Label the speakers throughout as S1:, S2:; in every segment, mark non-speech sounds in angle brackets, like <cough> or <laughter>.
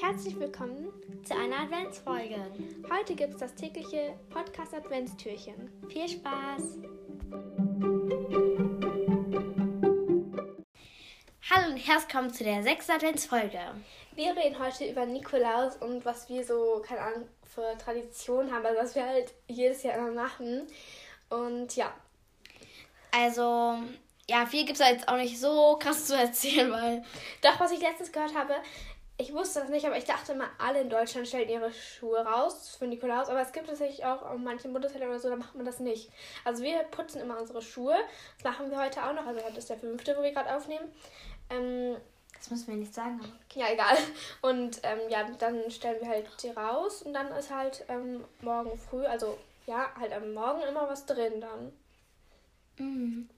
S1: Herzlich willkommen
S2: zu einer Adventsfolge.
S1: Heute gibt es das tägliche Podcast Adventstürchen.
S2: Viel Spaß! Hallo und herzlich willkommen zu der sechsten Adventsfolge.
S1: Wir reden heute über Nikolaus und was wir so, keine Ahnung, für Tradition haben, also was wir halt jedes Jahr immer machen. Und ja.
S2: Also, ja, viel gibt es jetzt auch nicht so krass zu erzählen, weil.
S1: Doch, was ich letztens gehört habe, ich wusste das nicht, aber ich dachte immer, alle in Deutschland stellen ihre Schuhe raus für Nikolaus. Aber es gibt tatsächlich auch in manchen Bundesländern oder so, da macht man das nicht. Also wir putzen immer unsere Schuhe. Das machen wir heute auch noch. Also heute ist der fünfte, wo wir gerade aufnehmen. Ähm,
S2: das müssen wir nicht sagen.
S1: Ja, egal. Und ähm, ja, dann stellen wir halt die raus und dann ist halt ähm, morgen früh, also ja, halt am Morgen immer was drin dann. Mhm.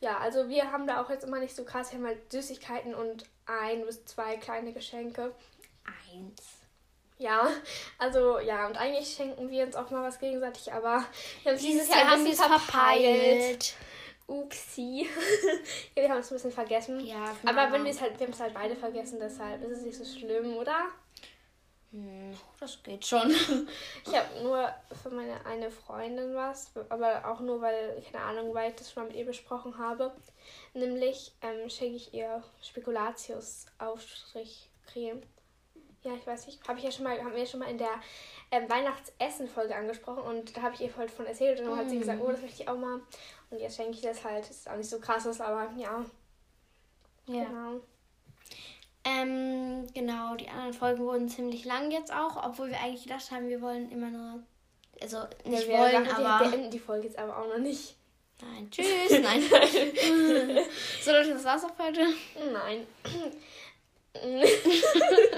S1: Ja, also wir haben da auch jetzt immer nicht so krass. Wir haben halt Süßigkeiten und ein bis zwei kleine Geschenke.
S2: Eins.
S1: Ja, also ja, und eigentlich schenken wir uns auch mal was gegenseitig, aber wir haben
S2: dieses, Jahr ein bisschen verpeilt. verpeilt.
S1: Upsi. <laughs> ja, wir haben es ein bisschen vergessen.
S2: Ja,
S1: aber wenn wir es halt, wir haben es halt beide vergessen, deshalb ist es nicht so schlimm, oder?
S2: Hm, das geht schon. <laughs>
S1: ich habe nur für meine eine Freundin was, aber auch nur, weil, keine Ahnung, weil ich das schon mal mit ihr besprochen habe. Nämlich ähm, schenke ich ihr Spekulatius-Aufstrichcreme. Ja, ich weiß nicht, habe ich ja schon mal, haben wir ja schon mal in der ähm, Weihnachtsessen-Folge angesprochen und da habe ich ihr voll von erzählt und dann mm. hat sie gesagt, oh, das möchte ich auch mal. Und jetzt schenke ich das halt. Das ist auch nicht so krasses, aber ja.
S2: Ja. Genau. Ähm, genau, die anderen Folgen wurden ziemlich lang jetzt auch, obwohl wir eigentlich gedacht haben, wir wollen immer nur. Also nicht ja, wollen, aber.
S1: Wir enden die Folge jetzt aber auch noch nicht.
S2: Nein, tschüss, nein. <laughs> so Leute, das war's auch heute.
S1: Nein. <laughs>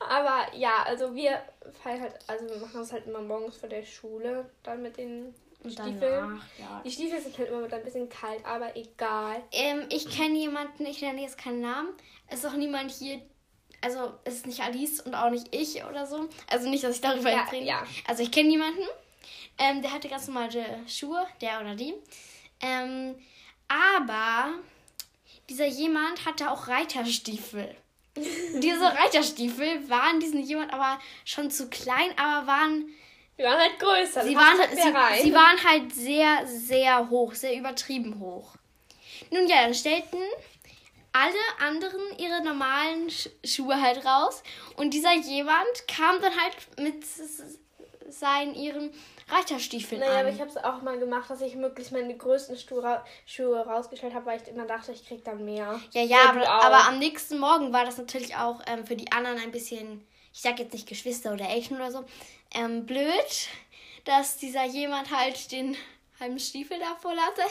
S1: aber ja, also wir feiern halt, also wir machen das halt immer morgens vor der Schule, dann mit den und Stiefel. Ja. Die Stiefel sind halt immer mit ein bisschen kalt, aber egal.
S2: Ähm, ich kenne jemanden, ich nenne jetzt keinen Namen. Es ist auch niemand hier, also es ist nicht Alice und auch nicht ich oder so. Also nicht, dass ich darüber
S1: ja, rede. Ja.
S2: Also ich kenne jemanden, ähm, der hatte ganz normale Schuhe, der oder die. Ähm, aber dieser jemand hatte auch Reiterstiefel. <laughs> Diese Reiterstiefel waren diesen jemand aber schon zu klein, aber waren
S1: Sie waren halt größer.
S2: Sie waren, sie, sie waren halt sehr, sehr hoch, sehr übertrieben hoch. Nun ja, dann stellten alle anderen ihre normalen Schuhe halt raus und dieser jemand kam dann halt mit seinen ihren Reiterstiefeln
S1: naja,
S2: an.
S1: aber ich habe es auch mal gemacht, dass ich möglichst meine größten Schuhe, Schuhe rausgestellt habe, weil ich immer dachte, ich krieg dann mehr.
S2: Ja, ja, aber, aber, am nächsten Morgen war das natürlich auch ähm, für die anderen ein bisschen, ich sag jetzt nicht Geschwister oder Eltern oder so, ähm, blöd, dass dieser jemand halt den halben Stiefel davor hatte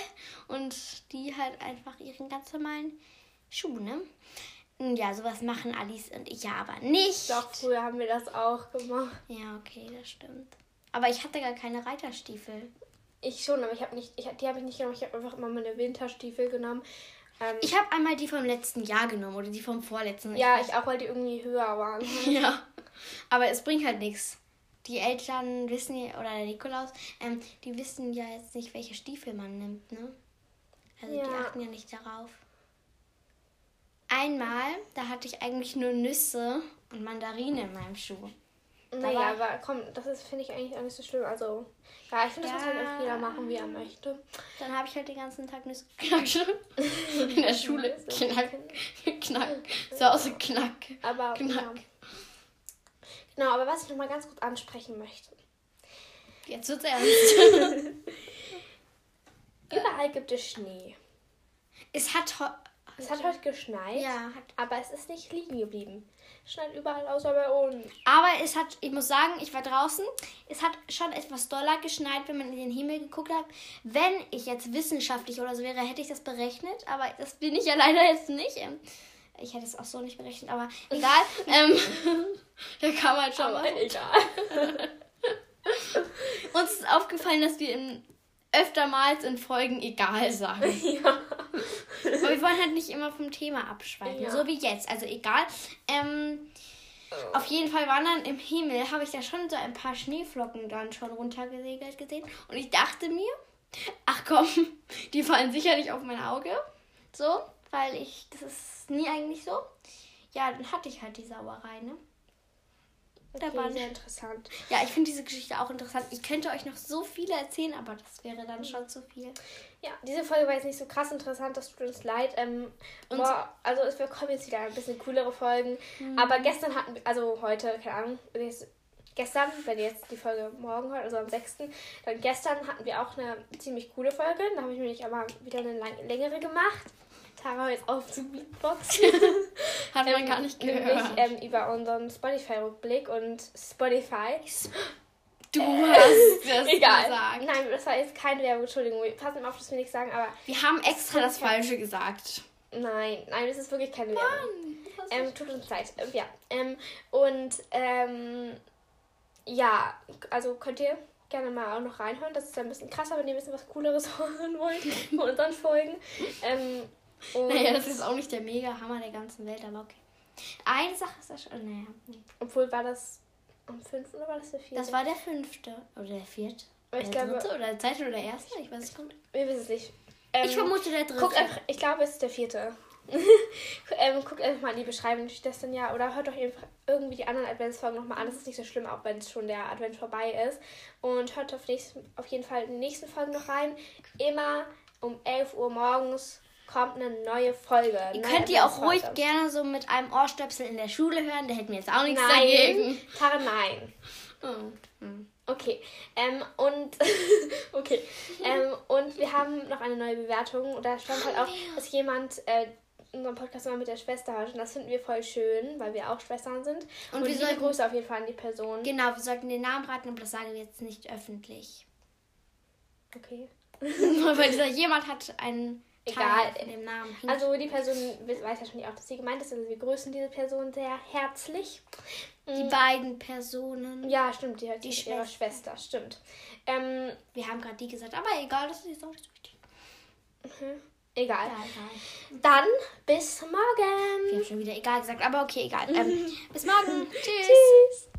S2: und die halt einfach ihren ganz normalen Schuh, ne? Ja, sowas machen Alice und ich ja aber nicht.
S1: Doch, früher haben wir das auch gemacht.
S2: Ja, okay, das stimmt. Aber ich hatte gar keine Reiterstiefel.
S1: Ich schon, aber ich habe nicht, ich, die habe ich nicht genommen. Ich habe einfach immer meine Winterstiefel genommen.
S2: Ähm, ich habe einmal die vom letzten Jahr genommen oder die vom vorletzten.
S1: Ja, ich auch, weil die irgendwie höher waren. <laughs>
S2: ja, aber es bringt halt nichts die Eltern wissen ja, oder der Nikolaus, ähm, die wissen ja jetzt nicht, welche Stiefel man nimmt, ne? Also ja. die achten ja nicht darauf. Einmal, da hatte ich eigentlich nur Nüsse und Mandarine in meinem Schuh.
S1: Naja, aber komm, das ist, finde ich eigentlich auch nicht so schlimm. Also, ja, ich finde, ja. das kann halt jeder machen, wie er möchte.
S2: Dann habe ich halt den ganzen Tag Nüsse geknackt. <laughs> in der Schule. Knack, knack. Zu Hause knack.
S1: Aber, knack. Ja. Genau, aber was ich noch mal ganz kurz ansprechen möchte.
S2: Jetzt wird's ernst. <laughs>
S1: Überall gibt es Schnee.
S2: Es hat,
S1: es hat heute geschneit,
S2: ja,
S1: aber es ist nicht liegen geblieben. Es schneit überall außer bei uns.
S2: Aber es hat, ich muss sagen, ich war draußen. Es hat schon etwas doller geschneit, wenn man in den Himmel geguckt hat. Wenn ich jetzt wissenschaftlich oder so wäre, hätte ich das berechnet. Aber das bin ich ja leider jetzt nicht. Ich hätte es auch so nicht berechnet, aber egal. <laughs> ähm, <laughs> da kam halt schon
S1: aber mal. egal. <laughs>
S2: Uns ist aufgefallen, dass wir in, öftermals in Folgen egal sagen. <laughs>
S1: Ja.
S2: Aber wir wollen halt nicht immer vom Thema abschweifen. Ja. So wie jetzt. Also egal. Ähm, oh. Auf jeden Fall waren dann im Himmel, habe ich da schon so ein paar Schneeflocken dann schon runtergesegelt gesehen. Und ich dachte mir, ach komm, <laughs> die fallen sicherlich auf mein Auge. So, weil ich, das ist nie eigentlich so. ja, dann hatte ich halt die Sauerei, ne?
S1: Okay,
S2: Da war
S1: sehr interessant.
S2: Ja, ich finde diese Geschichte auch interessant. Ich könnte euch noch so viele erzählen, aber das wäre dann schon zu viel.
S1: Ja, diese Folge war jetzt nicht so krass interessant, das tut uns leid. Ähm, boah, also es wir kommen jetzt wieder ein bisschen coolere Folgen. Aber gestern hatten wir, also heute, keine Ahnung, gestern, wenn ihr jetzt die Folge morgen hört, also am 6., dann gestern hatten wir auch eine ziemlich coole Folge. Da habe ich mir nicht aber wieder eine längere gemacht. Tara jetzt auf zu Beatboxen. <laughs>
S2: Hat man
S1: Ähm,
S2: gar nicht
S1: Nämlich
S2: gehört.
S1: ähm, über unseren Spotify-Rückblick und Spotify. <gasps>
S2: du hast das <laughs>
S1: Egal.
S2: gesagt.
S1: Nein, das war jetzt keine Werbung, Entschuldigung. Wir passen auf, dass wir nichts sagen, aber
S2: Wir haben extra das Falsche gesagt.
S1: nein, nein, das ist wirklich keine Werbung. Ähm, tut uns leid. Ähm, ja. Ähm, und ähm, ja, also könnt ihr gerne mal auch noch reinhören. Das ist ein bisschen krasser, wenn ihr ein bisschen was Cooleres <laughs> hören wollt <laughs> von unseren Folgen. Ähm, und
S2: Naja, das ist auch nicht der Mega-Hammer der ganzen Welt, aber okay. Eine Sache ist das schon. Naja, nee.
S1: Obwohl war das am 5. oder war das der 4.?
S2: Das war der fünfte. Oder der vierte.
S1: Aber ich
S2: der
S1: glaube-
S2: dritte oder der zweite oder der erste? Ich weiß es nicht.
S1: Wir wissen es nicht. Ähm,
S2: Ich vermute der dritte.
S1: Guckt einfach, ich glaube, es ist der vierte. <laughs> ähm, guckt einfach mal in die Beschreibung, steht das dann ja. Oder hört doch einfach irgendwie die anderen Adventsfolgen nochmal an. Das ist nicht so schlimm, auch wenn es schon der Advent vorbei ist. Und hört auf, nächsten, auf jeden Fall in die nächsten Folgen noch rein. Immer um 11 Uhr morgens kommt eine neue Folge.
S2: Ihr
S1: neue
S2: könnt die auch ruhig gerne so mit einem Ohrstöpsel in der Schule hören. Da hätten wir jetzt auch nichts
S1: Nein,
S2: dagegen.
S1: Tara, nein.
S2: Oh.
S1: Okay. Ähm, und <laughs> okay. Ähm, und wir haben noch eine neue Bewertung. Und da stand halt auch, dass jemand äh, unseren Podcast mal mit der Schwester hört. Und das finden wir voll schön, weil wir auch Schwestern sind. Und,
S2: Und wir sollten-
S1: Grüße auf jeden Fall an die Person.
S2: Genau, wir sollten den Namen raten, aber das sagen wir jetzt nicht öffentlich.
S1: Okay. <laughs>
S2: Weil <laughs> dieser jemand hat einen
S1: Egal. Also die Person weiß ja schon auch, dass sie gemeint ist. Also wir grüßen diese Person sehr herzlich.
S2: die beiden Personen.
S1: Ja, stimmt. Die, die ihre Schwester. Stimmt. Ähm,
S2: Wir haben gerade die gesagt, aber egal, das ist jetzt auch nicht so wichtig.
S1: egal.
S2: Ja, egal.
S1: Dann bis
S2: Wir
S1: morgen.
S2: haben schon wieder egal gesagt, aber okay, egal. Ähm, <laughs> bis morgen. <laughs> Tschüss.
S1: Tschüss.